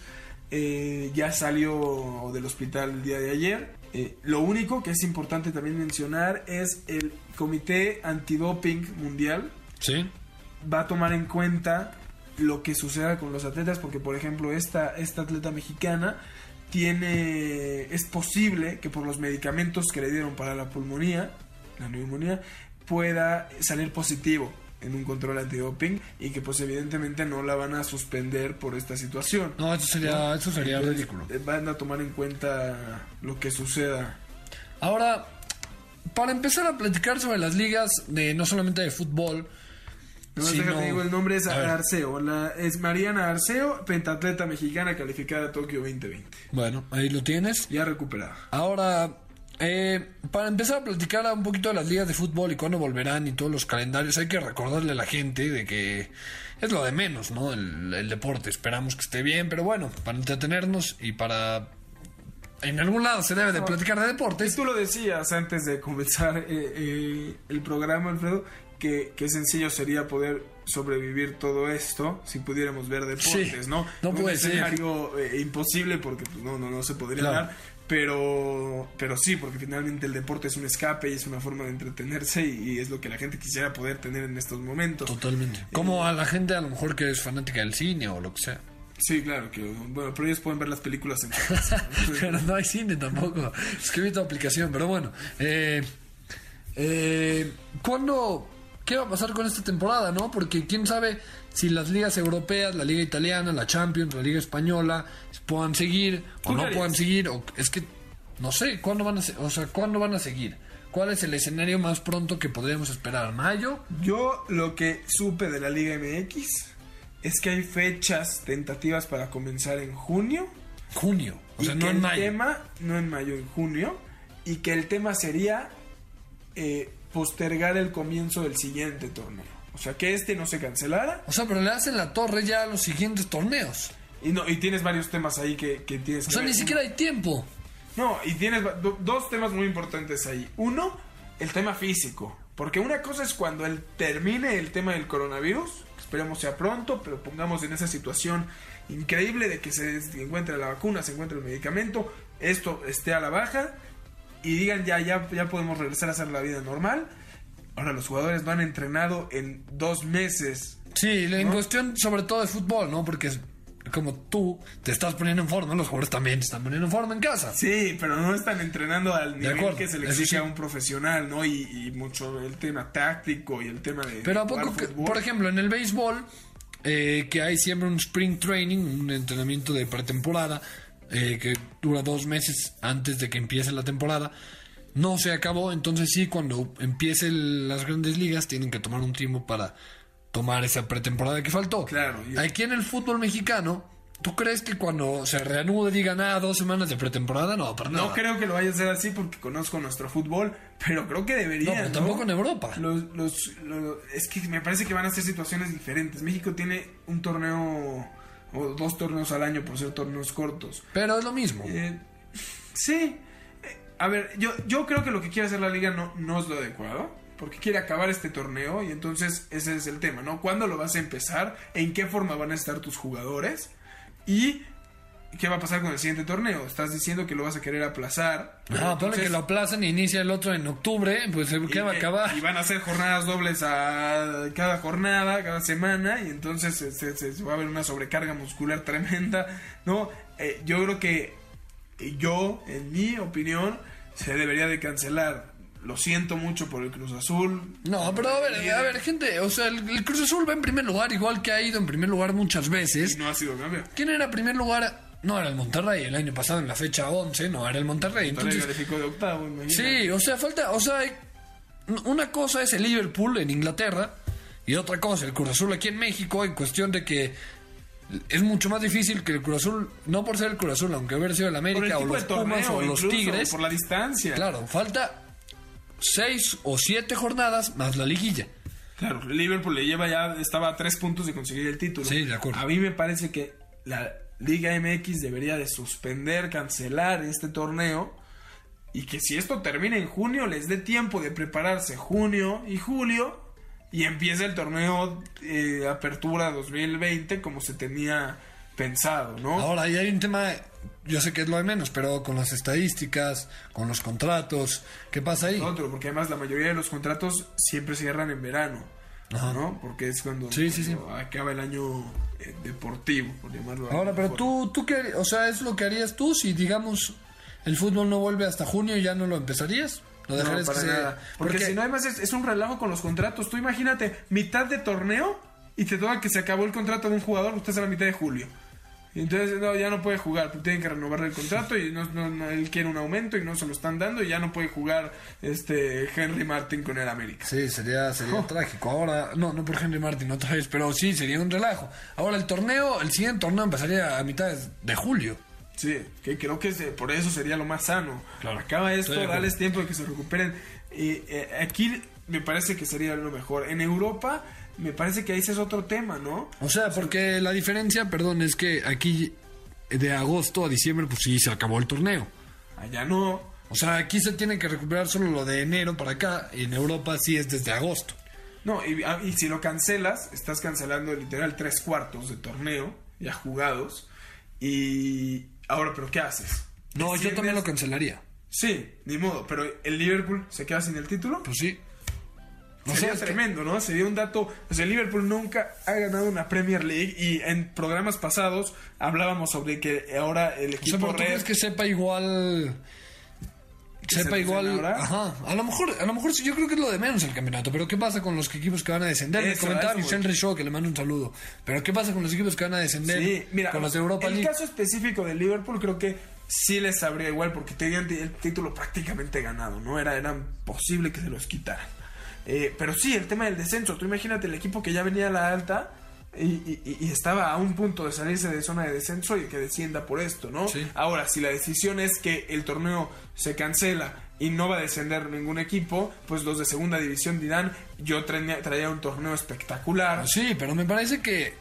Eh, ya salió del hospital el día de ayer. Eh, lo único que es importante también mencionar es el Comité Antidoping Mundial Sí. va a tomar en cuenta lo que suceda con los atletas, porque por ejemplo esta, esta atleta mexicana tiene, es posible que por los medicamentos que le dieron para la pulmonía, la neumonía, pueda salir positivo en un control antidoping y que pues evidentemente no la van a suspender por esta situación. No, eso sería, eso sería Entonces, ridículo. eh, Van a tomar en cuenta lo que suceda. Ahora, para empezar a platicar sobre las ligas de no solamente de fútbol, No, sino- déjate digo, el nombre es. Arceo. La, es Mariana Arceo, pentatleta mexicana calificada a Tokio 2020. Bueno, ahí lo tienes. Ya recuperada. Ahora, eh, para empezar a platicar un poquito de las ligas de fútbol y cuándo volverán y todos los calendarios, hay que recordarle a la gente de que es lo de menos, ¿no? El, el deporte. Esperamos que esté bien, pero bueno, para entretenernos y para... En algún lado se debe de platicar de deportes. Tú lo decías antes de comenzar eh, eh, el programa, Alfredo, que, que sencillo sería poder sobrevivir todo esto si pudiéramos ver deportes, Sí, ¿no? no Un puede ser. escenario eh, imposible porque pues, no, no, no se podría Claro. dar. Pero, pero sí, porque finalmente el deporte es un escape y es una forma de entretenerse y, y es lo que la gente quisiera poder tener en estos momentos. Totalmente. Como a la gente a lo mejor que es fanática del cine o lo que sea. Sí, claro, que bueno, pero ellos pueden ver las películas en casa. pero no hay cine tampoco. Escribí tu aplicación, pero bueno. Eh, eh, ¿Cuándo? ¿Qué va a pasar con esta temporada, no? Porque quién sabe si las ligas europeas, la liga italiana, la Champions, la liga española puedan seguir o ¿Tú no harías? puedan seguir. O es que no sé cuándo van a, o sea, cuándo van a seguir. ¿Cuál es el escenario más pronto que podríamos esperar? ¿Mayo? Yo lo que supe de la Liga MX es que hay fechas tentativas para comenzar en junio. Junio. O y sea, que no en el mayo. tema, no en mayo, en junio. Y que el tema sería eh, postergar el comienzo del siguiente torneo. O sea, que este no se cancelara. O sea, pero le hacen la torre ya a los siguientes torneos. Y, no, y tienes varios temas ahí que, que tienes O que sea, ver. ni siquiera hay tiempo. No, y tienes do- dos temas muy importantes ahí. Uno, el tema físico. Porque una cosa es cuando él termine el tema del coronavirus, que esperemos sea pronto, pero pongamos en esa situación increíble de que se encuentre la vacuna, se encuentre el medicamento, esto esté a la baja y digan ya, ya, ya podemos regresar a hacer la vida normal. Ahora los jugadores no han entrenado en dos meses. Sí, en cuestión sobre todo de fútbol, ¿no? Porque como tú te estás poniendo en forma, los jugadores también se están poniendo en forma en casa. Sí, pero no están entrenando al nivel acuerdo, que se le exige sí. a un profesional, ¿no? Y, y mucho el tema táctico y el tema de. Pero a poco, que, por ejemplo, en el béisbol, eh, que hay siempre un spring training, un entrenamiento de pretemporada, eh, que dura dos meses antes de que empiece la temporada, no se acabó. Entonces sí, cuando empiecen las grandes ligas, tienen que tomar un tiempo para tomar esa pretemporada que faltó. Claro, y- Aquí en el fútbol mexicano, ¿Tú crees que cuando se reanude digan, ah, dos semanas de pretemporada? No, para nada. No creo que lo vaya a hacer así porque conozco nuestro fútbol, pero creo que debería. No, pero tampoco en Europa. Los, los- los- es que me parece que van a ser situaciones diferentes. México tiene un torneo o dos torneos al año por ser torneos cortos. Pero es lo mismo. Eh, sí. A ver, yo, yo creo que lo que quiere hacer la liga no, no es lo adecuado. Porque quiere acabar este torneo y entonces ese es el tema, ¿no? ¿Cuándo lo vas a empezar? ¿En qué forma van a estar tus jugadores? ¿Y qué va a pasar con el siguiente torneo? Estás diciendo que lo vas a querer aplazar. ponle entonces- que lo aplazan y inicia el otro en octubre, pues ¿qué va a y- acabar? Y van a hacer jornadas dobles a cada jornada, cada semana, y entonces se, se- se- va a haber una sobrecarga muscular tremenda, ¿no? Eh, yo creo que yo, en mi opinión, se debería de cancelar. Lo siento mucho por el Cruz Azul. No, pero a ver, a ver, gente, o sea, el, el Cruz Azul va en primer lugar, igual que ha ido en primer lugar muchas Y veces. no ha sido cambio. ¿Quién era primer lugar? No, era el Monterrey, el año pasado en la fecha 11, no, era el Monterrey. Entonces, Entonces, de octavo, sí, o sea, falta, o sea, una cosa es el Liverpool en Inglaterra y otra cosa el Cruz Azul aquí en México en cuestión de que es mucho más difícil que el Cruz Azul, no por ser el Cruz Azul, aunque hubiera sido el América o los torneo, Pumas o los incluso, Tigres. Por la distancia. Claro, falta seis o siete jornadas más la liguilla. Claro, Liverpool le lleva ya, estaba a tres puntos de conseguir el título. Sí, de acuerdo. A mí me parece que la Liga MX debería de suspender, cancelar este torneo y que si esto termina en junio les dé tiempo de prepararse junio y julio y empiece el torneo eh, Apertura 2020 como se tenía pensado, ¿no? Ahora, ahí hay un tema, yo sé que es lo de menos, pero con las estadísticas, con los contratos, ¿qué pasa ahí? Otro, porque además la mayoría de los contratos siempre cierran en verano, Ajá. ¿no? Porque es cuando, Sí, sí, sí. acaba el año eh, deportivo, por llamarlo Ahora, pero forma. tú, tú qué, o sea, es lo que harías tú si, digamos, el fútbol no vuelve hasta junio y ya no lo empezarías. No, dejarías para que se- nada. Porque, si no, además es, es un relajo con los contratos. Tú imagínate, mitad de torneo y te toca que se acabó el contrato de un jugador, usted a la mitad de julio. Y entonces no, ya no puede jugar, tienen que renovarle el contrato y no, no- no- él quiere un aumento y no se lo están dando y ya no puede jugar este Henry Martin con el América. Sí, sería, sería Oh. trágico. Ahora, no, no por Henry Martin otra vez, pero sí, sería un relajo. Ahora, el torneo, el siguiente torneo empezaría a mitad de julio. Sí, que creo que se- por eso sería lo más sano. Claro. Acaba esto, acuerdo. darles tiempo de que se recuperen. Y eh, aquí me parece que sería lo mejor. En Europa me parece que ese es otro tema, ¿no? O sea, porque la diferencia, perdón, es que aquí de agosto a diciembre, pues sí, se acabó el torneo. Allá no. O sea, aquí se tiene que recuperar solo lo de enero para acá, y en Europa sí es desde agosto. No, y, ah, y si lo cancelas, estás cancelando literal tres cuartos de torneo ya jugados. Y ahora, ¿pero qué haces? No, yo también lo cancelaría. Sí, ni modo, pero el Liverpool se queda sin el título. Pues sí. O Sería que- tremendo, ¿no? Sería un dato. O sea, el Liverpool nunca ha ganado una Premier League y en programas pasados hablábamos sobre que ahora el o sea, equipo pero tú red- crees que sepa igual. ¿Que se Sepa igual. Ajá. A lo mejor, a lo mejor sí, yo creo que es lo de menos el campeonato. Pero ¿qué pasa con los equipos que van a descender? Me comentaba eso, Michel Richaud, que le mando un saludo. Pero ¿qué pasa con los equipos que van a descender? Sí, mira, con los de Europa el League. caso específico del Liverpool creo que sí les sabría igual porque tenían el título prácticamente ganado, ¿no? Era, era posible que se los quitaran. Eh, pero sí, el tema del descenso, tú imagínate el equipo que ya venía a la alta y, y- y estaba a un punto de salirse de zona de descenso y que descienda por esto, ¿no? Sí. Ahora, si la decisión es que el torneo se cancela y no va a descender ningún equipo, pues los de segunda división dirán, yo traía, traía un torneo espectacular. Sí, pero me parece que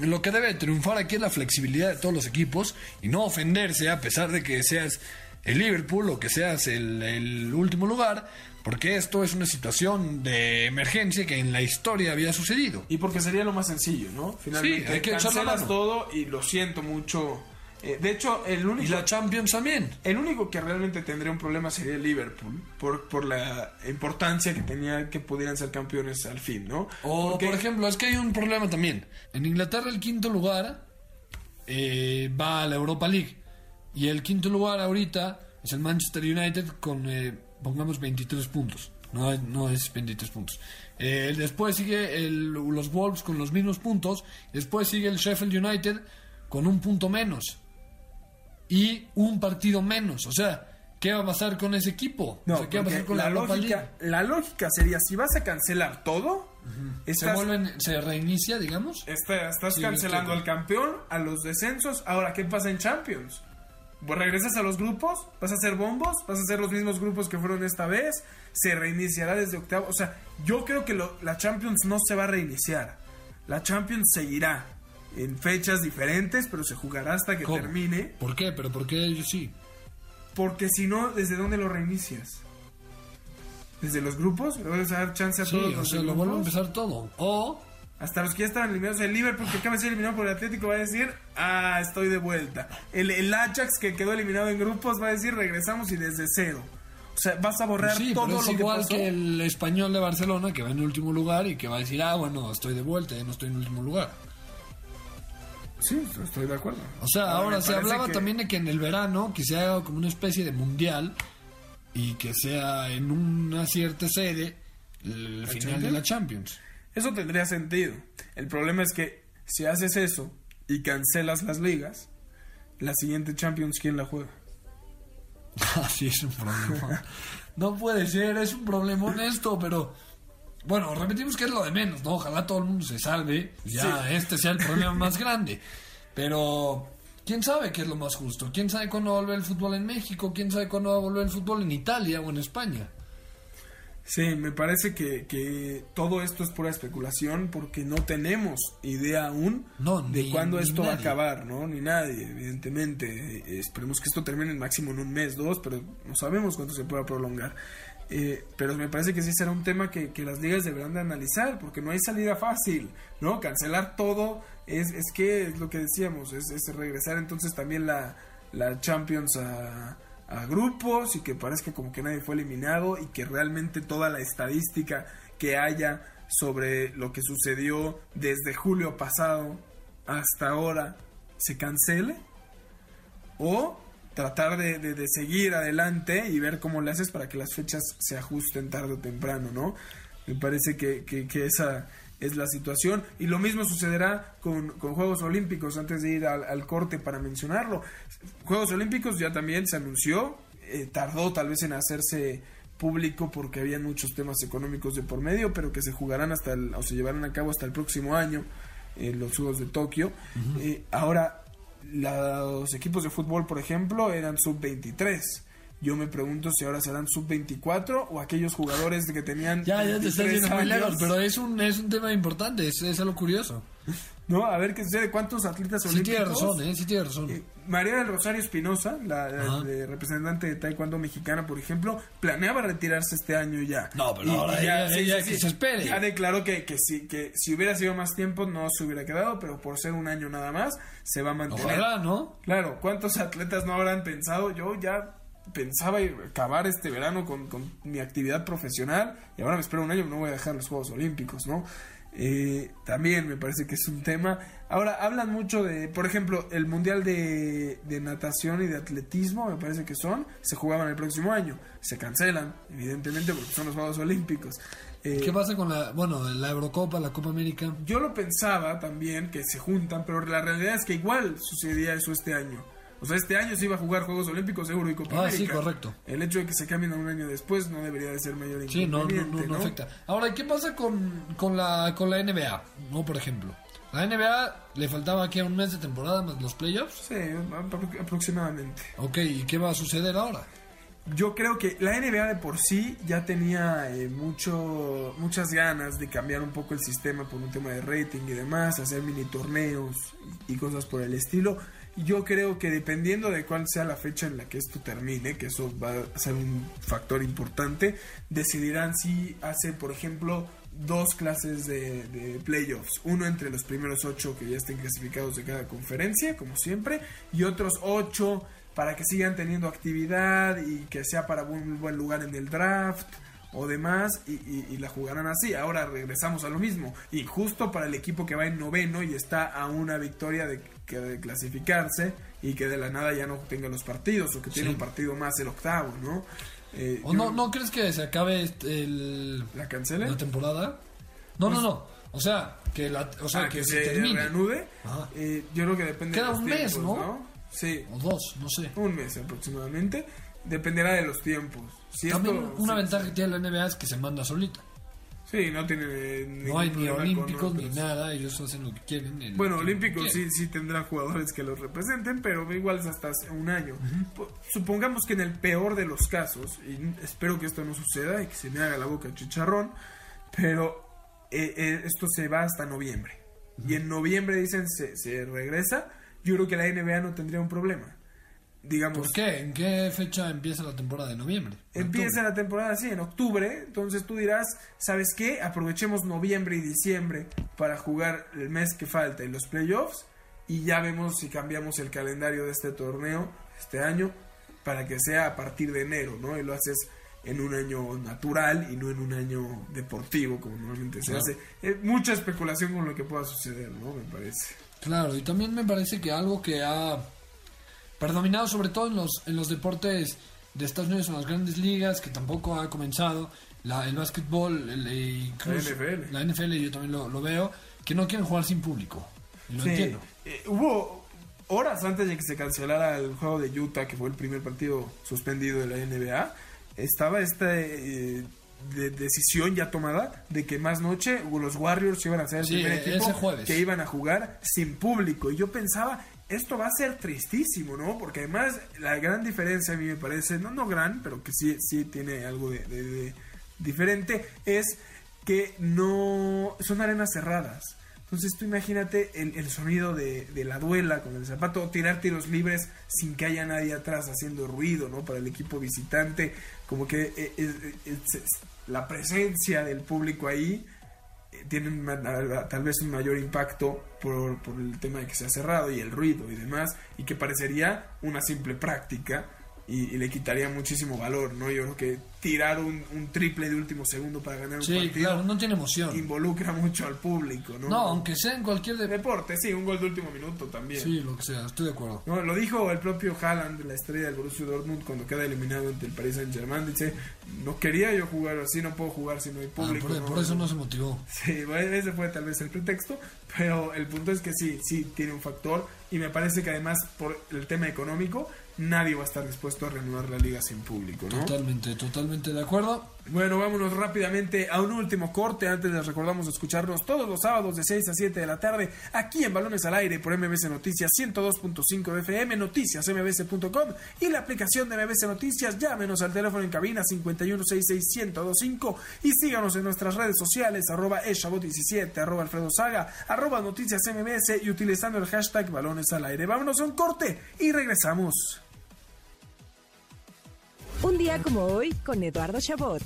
lo que debe triunfar aquí es la flexibilidad de todos los equipos y no ofenderse a pesar de que seas el Liverpool o que seas el, el último lugar, porque esto es una situación de emergencia que en la historia había sucedido. Y porque sería lo más sencillo, ¿no? Finalmente, Sí, hay que cancelas todo y lo siento mucho. Eh, de hecho, el Y único, la Champions también. el único que realmente tendría un problema sería el Liverpool, por, por la importancia que tenía que pudieran ser campeones al fin, ¿no? O, Porque- por ejemplo, es que hay un problema también. En Inglaterra el quinto lugar eh, va a la Europa League. Y el quinto lugar ahorita es el Manchester United con, eh, pongamos, 23 puntos. No, es- no es 23 puntos. Eh, después sigue el- los Wolves con los mismos puntos. Después sigue el Sheffield United con un punto menos. Y un partido menos. O sea, ¿qué va a pasar con ese equipo? No, O sea, ¿qué va a pasar con la, la, lógica, la lógica sería, si vas a cancelar todo, Se Estás, vuelven, se reinicia, digamos. está- estás Sí, cancelando al campeón, a los descensos. Ahora, ¿qué pasa en Champions? Pues regresas a los grupos, vas a hacer bombos, vas a hacer los mismos grupos que fueron esta vez, se reiniciará desde octavo. O sea, yo creo que lo- la Champions no se va a reiniciar. La Champions seguirá en fechas diferentes, pero se jugará hasta que ¿Cómo? termine. ¿Por qué? Pero ¿por qué ellos sí? Porque si no, ¿desde dónde lo reinicias? ¿Desde los grupos? ¿Le vas a dar chance a Sí, todos o los sea, lo vuelve a empezar todo. O Hasta los que ya estaban eliminados. El Liverpool, que acaba de ser eliminado por el Atlético, va a decir, ah, estoy de vuelta. El, el Ajax, que quedó eliminado en grupos, va a decir, regresamos y desde cero. O sea, vas a borrar sí, todo pero es lo que igual pasó. que, el español de Barcelona que va en último lugar y que va a decir, ah, bueno, estoy de vuelta, ya no estoy en último lugar. Sí, estoy de acuerdo. O sea, ahora se hablaba que- también de que en el verano que se haga como una especie de mundial y que sea en una cierta sede el final de la Champions. Eso tendría sentido. El problema es que si haces eso y cancelas las ligas, la siguiente Champions, ¿quién la juega? Así es un problema. no puede ser, es un problema honesto, pero bueno, repetimos que es lo de menos, ¿no? Ojalá todo el mundo se salve, ya Sí. este sea el problema más grande. Pero quién sabe qué es lo más justo, quién sabe cuándo va a volver el fútbol en México, quién sabe cuándo va a volver el fútbol en Italia o en España. Sí, me parece que, que todo esto es pura especulación porque no tenemos idea aún No, de ni- cuándo ni esto va a acabar, ¿no? Ni nadie, evidentemente. Esperemos que esto termine máximo en un mes, dos, pero no sabemos cuánto se pueda prolongar. Eh, pero me parece que sí será un tema que, que las ligas deberán de analizar porque no hay salida fácil, ¿no? Cancelar todo es, es que es lo que decíamos, es, es regresar entonces también la, la Champions a, a grupos y que parezca como que nadie fue eliminado y que realmente toda la estadística que haya sobre lo que sucedió desde julio pasado hasta ahora se cancele o tratar de, de- seguir adelante y ver cómo le haces para que las fechas se ajusten tarde o temprano, ¿no? Me parece que- que esa es la situación y lo mismo sucederá con, con Juegos Olímpicos antes de ir al, al corte para mencionarlo. Juegos Olímpicos ya también se anunció, eh, tardó tal vez en hacerse público porque había muchos temas económicos de por medio, pero que se jugarán hasta el, o se llevarán a cabo hasta el próximo año, eh, los Juegos de Tokio. Eh, ahora, los equipos de fútbol, por ejemplo, eran sub-23. Yo me pregunto si ahora serán sub-24 o aquellos jugadores que tenían. Ya, ya te estás 23 yendo muy lejos, pero es un, es un tema importante, es, es algo curioso. No, a ver qué sucede. ¿Cuántos atletas Sí olímpicos? tiene razón, ¿eh? Sí tiene razón. Eh, María del Rosario Espinosa, la, la de representante de Taekwondo mexicana, por ejemplo, planeaba retirarse este año ya. No, pero ahora ella- ella que se espere. Ya declaró que, que, si, que si hubiera sido más tiempo no se hubiera quedado, pero por ser un año nada más, se va a mantener. Ojalá, ¿no? Claro, ¿cuántos atletas no habrán pensado? Yo ya pensaba acabar este verano con, con mi actividad profesional y ahora me espero un año, no voy a dejar los Juegos Olímpicos, ¿no? Eh, también me parece que es un tema. Ahora, hablan mucho de, por ejemplo, el Mundial de, de Natación y de Atletismo, me parece que son, se jugaban el próximo año. Se cancelan, evidentemente, porque son los Juegos Olímpicos. Eh, ¿Qué pasa con la, bueno, la Eurocopa, la Copa América? yo lo pensaba también que se juntan, pero la realidad es que igual sucedía eso este año. O sea, este año se iba a jugar Juegos Olímpicos, Euro y Copa Ah, sí, correcto. El hecho de que se cambien a un año después no debería de ser mayor Sí, no, no, no, no afecta. Ahora, ¿y ¿qué pasa con, con, la, con la NBA? No, por ejemplo. La NBA le faltaba aquí a un mes de temporada más los playoffs. Sí, apro- aproximadamente. Ok, ¿y qué va a suceder ahora? Yo creo que la NBA de por sí ya tenía eh, mucho, muchas ganas de cambiar un poco el sistema por un tema de rating y demás, hacer mini torneos y, cosas por el estilo. Yo creo que dependiendo de cuál sea la fecha en la que esto termine, que eso va a ser un factor importante, decidirán si hace, por ejemplo, dos clases de, de playoffs. Uno entre los primeros ocho que ya estén clasificados de cada conferencia, como siempre, y otros ocho para que sigan teniendo actividad y que sea para un buen lugar en el draft o demás y, y- y la jugarán así. Ahora regresamos a lo mismo. Injusto para el equipo que va en noveno y está a una victoria de, que de clasificarse y que de la nada ya no tenga los partidos o que tiene un partido más el octavo, ¿no? Eh, ¿O yo- no, no crees que se acabe este- el, ¿La la temporada? No, no, no. O sea, que, la, o sea, Ah, que, que se se termine. reanude. Eh, yo creo que depende Queda de los un mes, ¿no? Sí, O dos, no sé. un mes aproximadamente. Dependerá de los tiempos. Si También esto- una ventaja que tiene la NBA es que se manda solita. Sí, no tiene No hay ni olímpicos ni nada, ellos hacen lo que quieren. Bueno, olímpicos sí, sí tendrá jugadores que los representen, pero igual es hasta hace un año. Po- Supongamos que en el peor de los casos, y espero que esto no suceda y que se me haga la boca chicharrón, pero eh, eh, esto se va hasta noviembre. Y en noviembre dicen se, se regresa, yo creo que la NBA no tendría un problema. Digamos, ¿Por qué? ¿En qué fecha empieza la temporada de noviembre? Empieza la temporada así, en octubre. Entonces tú dirás, ¿sabes qué? Aprovechemos noviembre y diciembre para jugar el mes que falta y los playoffs. Y ya vemos si cambiamos el calendario de este torneo, este año, para que sea a partir de enero, ¿no? Y lo haces en un año natural y no en un año deportivo, como normalmente se Claro. hace. Eh, mucha especulación con lo que pueda suceder, ¿no? Me parece. Claro, y también me parece que algo que ha predominado sobre todo en los, en los deportes de Estados Unidos, en las grandes ligas, que tampoco ha comenzado, la, el básquetbol, el, e La NFL. la NFL yo también lo, lo veo, que no quieren jugar sin público. Lo Sí, entiendo. eh, hubo horas antes de que se cancelara el juego de Utah, que fue el primer partido suspendido de la NBA, estaba esta eh, de- decisión ya tomada de que más noche los Warriors iban a ser el Sí, primer equipo que iban a jugar sin público. Y yo pensaba, esto va a ser tristísimo, ¿no? Porque además la gran diferencia a mí me parece, no, no gran, pero que sí, sí tiene algo de- de- de diferente, es que no son arenas cerradas. Entonces tú imagínate el, el sonido de, de la duela con el zapato, tirar tiros libres sin que haya nadie atrás haciendo ruido, ¿no? Para el equipo visitante, como que eh, es- es- la presencia del público ahí eh, tiene tal vez un mayor impacto por, por el tema de que se ha cerrado y el ruido y demás, y que parecería una simple práctica y, y le quitaría muchísimo valor, ¿no? Yo creo que tirar un, un triple de último segundo para ganar un Sí, partido claro, no tiene emoción. involucra mucho al público, ¿no? No, aunque sea en cualquier de... deporte, sí, un gol de último minuto también. Sí, lo que sea, estoy de acuerdo. No, lo dijo el propio Haaland, la estrella del Borussia Dortmund, cuando queda eliminado ante el Paris Saint Germain. Dice, no quería yo jugar así, no puedo jugar si no hay Ah, público. por, por eso no se motivó. Sí, bueno, ese fue tal vez el pretexto, pero el punto es que sí, sí tiene un factor y me parece que además por el tema económico nadie va a estar dispuesto a reanudar la liga sin público, ¿no? Totalmente, totalmente de acuerdo. Bueno, vámonos rápidamente a un último corte. Antes les recordamos escucharnos todos los sábados de 6 a 7 de la tarde aquí en Balones al Aire por MBC Noticias 102.5 de FM, noticiasmbc.com y la aplicación de MBC Noticias. Llámenos al teléfono en cabina 51661025 y síganos en nuestras redes sociales arroba eshabot17, arroba alfredo saga, arroba noticias MBS y utilizando el hashtag Balones al Aire. Vámonos a un corte y regresamos. Un día como hoy con Eduardo Chabot.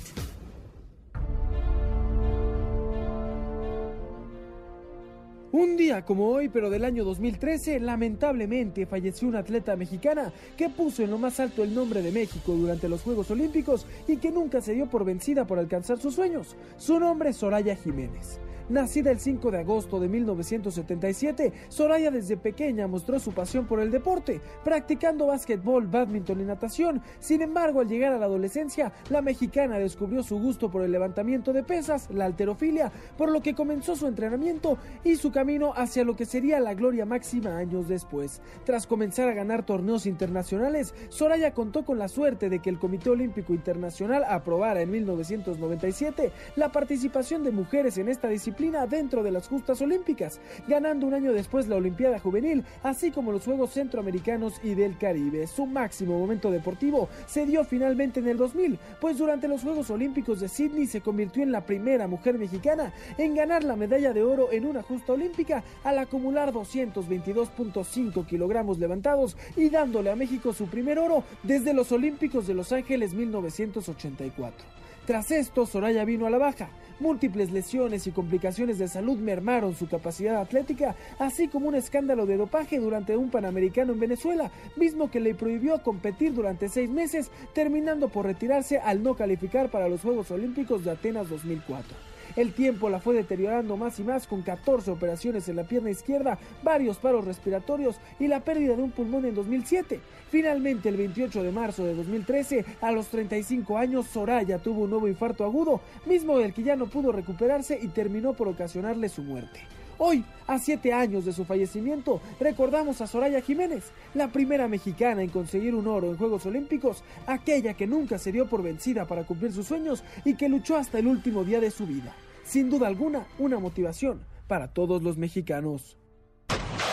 Un día como hoy, pero del año 2013, lamentablemente falleció una atleta mexicana que puso en lo más alto el nombre de México durante los Juegos Olímpicos y que nunca se dio por vencida por alcanzar sus sueños. Su nombre es Soraya Jiménez. Nacida el 5 de agosto de 1977, Soraya desde pequeña mostró su pasión por el deporte, practicando básquetbol, badminton y natación. Sin embargo, al llegar a la adolescencia, la mexicana descubrió su gusto por el levantamiento de pesas, la alterofilia, por lo que comenzó su entrenamiento y su camino hacia lo que sería la gloria máxima años después. Tras comenzar a ganar torneos internacionales, Soraya contó con la suerte de que el Comité Olímpico Internacional aprobara en 1997 la participación de mujeres en esta disciplina dentro de las justas olímpicas, ganando un año después la Olimpiada Juvenil, así como los Juegos Centroamericanos y del Caribe. Su máximo momento deportivo se dio finalmente en el 2000, pues durante los Juegos Olímpicos de Sydney se convirtió en la primera mujer mexicana en ganar la medalla de oro en una justa olímpica al acumular 222.5 kilogramos levantados y dándole a México su primer oro desde los Olímpicos de Los Ángeles 1984. Tras esto, Soraya vino a la baja. Múltiples lesiones y complicaciones de salud mermaron su capacidad atlética, así como un escándalo de dopaje durante un Panamericano en Venezuela, mismo que le prohibió competir durante seis meses, terminando por retirarse al no calificar para los Juegos Olímpicos de Atenas 2004. El tiempo la fue deteriorando más y más con 14 operaciones en la pierna izquierda, varios paros respiratorios y la pérdida de un pulmón en 2007. Finalmente, el 28 de marzo de 2013, a los 35 años, Soraya tuvo un nuevo infarto agudo, mismo del que ya no pudo recuperarse y terminó por ocasionarle su muerte. Hoy, a siete años de su fallecimiento, recordamos a Soraya Jiménez, la primera mexicana en conseguir un oro en Juegos Olímpicos, aquella que nunca se dio por vencida para cumplir sus sueños y que luchó hasta el último día de su vida. sin duda alguna una motivación para todos los mexicanos.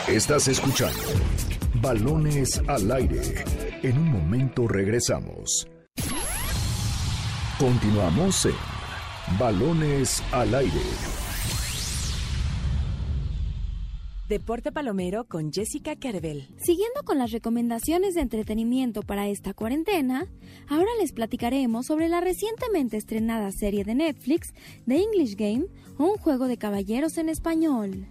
Estás escuchando Balones al aire. En un momento regresamos. Continuamos en Balones al aire. Deporte Palomero con Jessica Carvel. Siguiendo con las recomendaciones de entretenimiento para esta cuarentena, ahora les platicaremos sobre la recientemente estrenada serie de Netflix The English Game un juego de caballeros en español.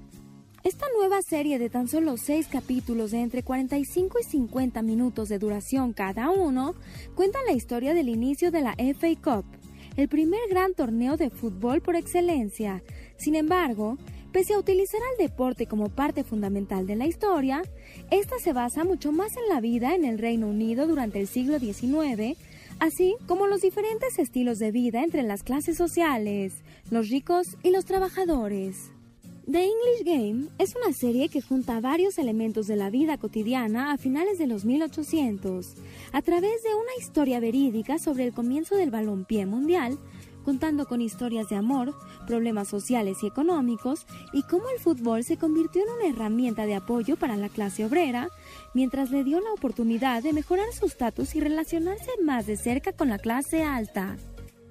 Esta nueva serie de tan solo 6 capítulos de entre 45 y 50 minutos de duración cada uno cuenta la historia del inicio de la FA Cup, el primer gran torneo de fútbol por excelencia. Sin embargo, pese a utilizar al deporte como parte fundamental de la historia, esta se basa mucho más en la vida en el Reino Unido durante el siglo XIX, así como los diferentes estilos de vida entre las clases sociales, los ricos y los trabajadores. The English Game es una serie que junta varios elementos de la vida cotidiana a finales de los 1800, a través de una historia verídica sobre el comienzo del balompié mundial, contando con historias de amor, problemas sociales y económicos, y cómo el fútbol se convirtió en una herramienta de apoyo para la clase obrera, mientras le dio la oportunidad de mejorar su estatus y relacionarse más de cerca con la clase alta.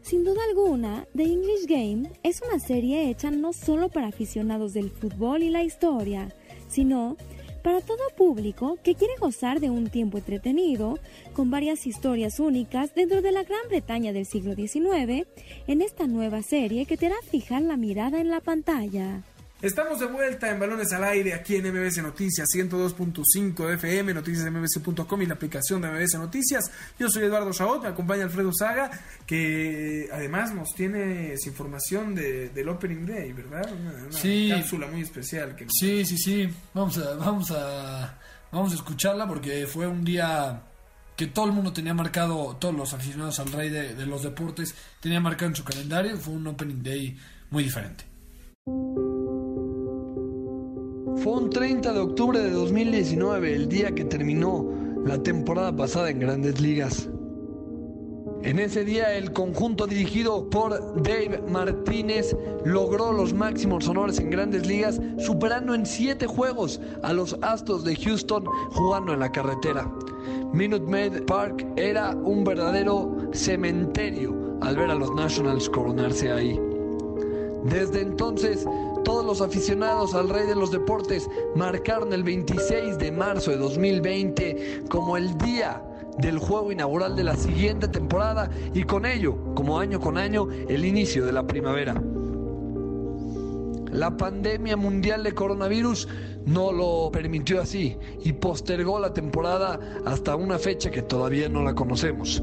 Sin duda alguna, The English Game es una serie hecha no solo para aficionados del fútbol y la historia, sino para todo público que quiere gozar de un tiempo entretenido, con varias historias únicas dentro de la Gran Bretaña del siglo XIX, en esta nueva serie que te hará fijar la mirada en la pantalla. Estamos de vuelta en Balones al Aire aquí en MBS Noticias 102.5 FM, noticiasmbs.com y la aplicación de MBS Noticias. Yo soy Eduardo Chabot, me acompaña Alfredo Saga, que además nos tiene información de, del Opening Day, ¿verdad? Una, una Sí. cápsula muy especial. Que Sí, sí, sí. Vamos a, vamos a, vamos a escucharla porque fue un día que todo el mundo tenía marcado, todos los aficionados al rey de, de los deportes tenían marcado en su calendario. Fue un opening day muy diferente. Fue un 30 de octubre de 2019, el día que terminó la temporada pasada en Grandes Ligas. En ese día el conjunto dirigido por Dave Martínez logró los máximos honores en grandes ligas, superando en siete juegos a los Astros de Houston jugando en la carretera. Minute Maid Park era un verdadero cementerio al ver a los Nationals coronarse ahí. Desde entonces, todos los aficionados al rey de los deportes marcaron el 26 de marzo de 2020 como el día del juego inaugural de la siguiente temporada y con ello, como año con año, el inicio de la primavera. La pandemia mundial de coronavirus no lo permitió así y postergó la temporada hasta una fecha que todavía no la conocemos.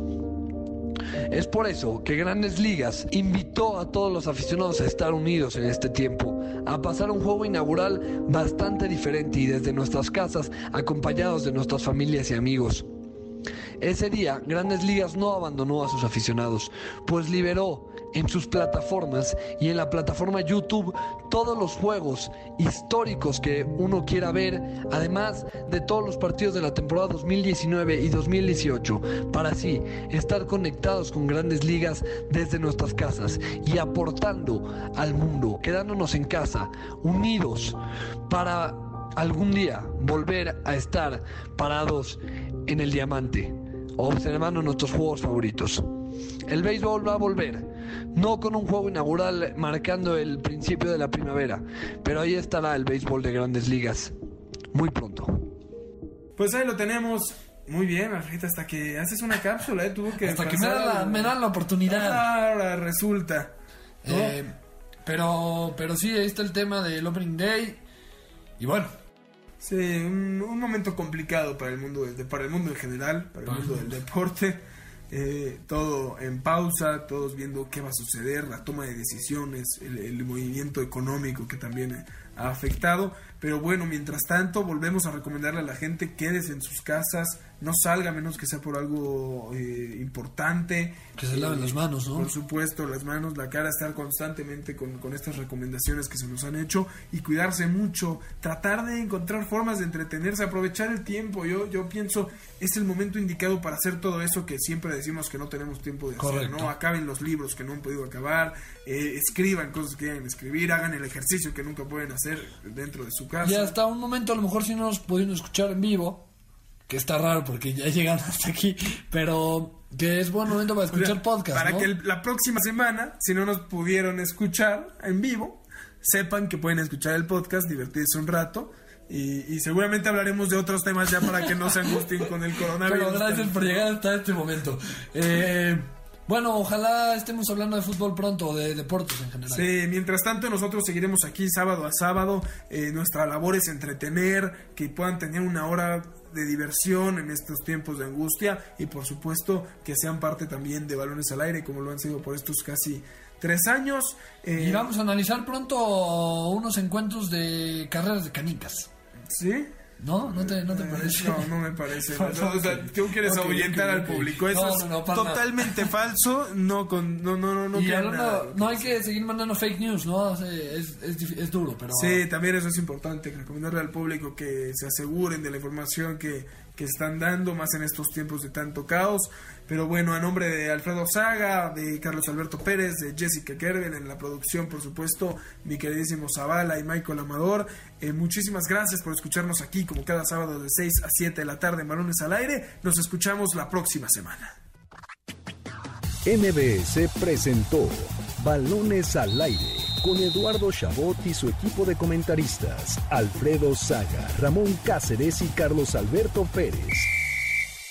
Es por eso que Grandes Ligas invitó a todos los aficionados a estar unidos en este tiempo, a pasar un juego inaugural bastante diferente y desde nuestras casas, acompañados de nuestras familias y amigos. Ese día, Grandes Ligas no abandonó a sus aficionados, pues liberó en sus plataformas y en la plataforma YouTube todos los juegos históricos que uno quiera ver, además de todos los partidos de la temporada 2019 y 2018, para así estar conectados con Grandes Ligas desde nuestras casas y aportando al mundo, quedándonos en casa, unidos, para algún día volver a estar parados en el diamante, observando nuestros juegos favoritos. El béisbol va a volver, no con un juego inaugural marcando el principio de la primavera, pero ahí estará el béisbol de grandes ligas, muy pronto. Pues ahí lo tenemos. Muy bien, Alfredita, hasta que haces una cápsula, ¿eh? Tuvo que Hasta que me dan la, algo. me dan la oportunidad. Ahora resulta. ¿no? Eh, pero, pero sí, ahí está el tema del opening day. Y bueno, Sí, un, un momento complicado para el mundo para el mundo en general, para el mundo el del deporte. Eh, todo en pausa, todos viendo qué va a suceder, la toma de decisiones, el, el movimiento económico que también ha afectado. Pero bueno, mientras tanto, volvemos a recomendarle a la gente, quédese en sus casas, no salga a menos que sea por algo eh, importante. Que se laven Eh, las manos, ¿no? Por supuesto, las manos, la cara, estar constantemente con, con estas recomendaciones que se nos han hecho y cuidarse mucho, tratar de encontrar formas de entretenerse, aprovechar el tiempo. Yo, yo pienso, es el momento indicado para hacer todo eso que siempre decimos que no tenemos tiempo de hacer. ¿no? Acaben los libros que no han podido acabar, eh, escriban cosas que quieran escribir, hagan el ejercicio que nunca pueden hacer dentro de su casa. Y hasta un momento, a lo mejor si no nos pudieron escuchar en vivo, que está raro porque ya llegan hasta aquí, pero que es buen momento para O sea, escuchar podcast, Para ¿no? que el- la próxima semana, si no nos pudieron escuchar en vivo, sepan que pueden escuchar el podcast, divertirse un rato. Y, y seguramente hablaremos de otros temas ya para que no se angustien con el coronavirus. Pero gracias por llegar hasta este momento. Eh, bueno, ojalá estemos hablando de fútbol pronto, de deportes en general. Sí, mientras tanto nosotros seguiremos aquí sábado a sábado. Eh, nuestra labor es entretener, que puedan tener una hora de diversión en estos tiempos de angustia y por supuesto que sean parte también de Balones al Aire como lo han sido por estos casi tres años. Eh, Y vamos a analizar pronto unos encuentros de carreras de canicas. ¿Sí? ¿No? ¿No te, no te parece? No, no me parece. O sea, tú quieres Ok, ahuyentar al público. Eso No, es totalmente falso. No, con, no, no, no, no. y hablando, no hay que seguir mandando fake news, ¿no? O sea, Es, es, es duro, pero... Sí, también eso es importante, recomendarle al público que se aseguren de la información que, que están dando, más en estos tiempos de tanto caos. Pero bueno, a nombre de Alfredo Saga, de Carlos Alberto Pérez, de Jessica Kerben en la producción, por supuesto, mi queridísimo Zavala y Michael Amador, eh, muchísimas gracias por escucharnos aquí como cada sábado de 6 a 7 de la tarde en Balones al Aire. Nos escuchamos la próxima semana. MBS presentó Balones al aire con Eduardo Chabot y su equipo de comentaristas, Alfredo Saga, Ramón Cáceres y Carlos Alberto Pérez.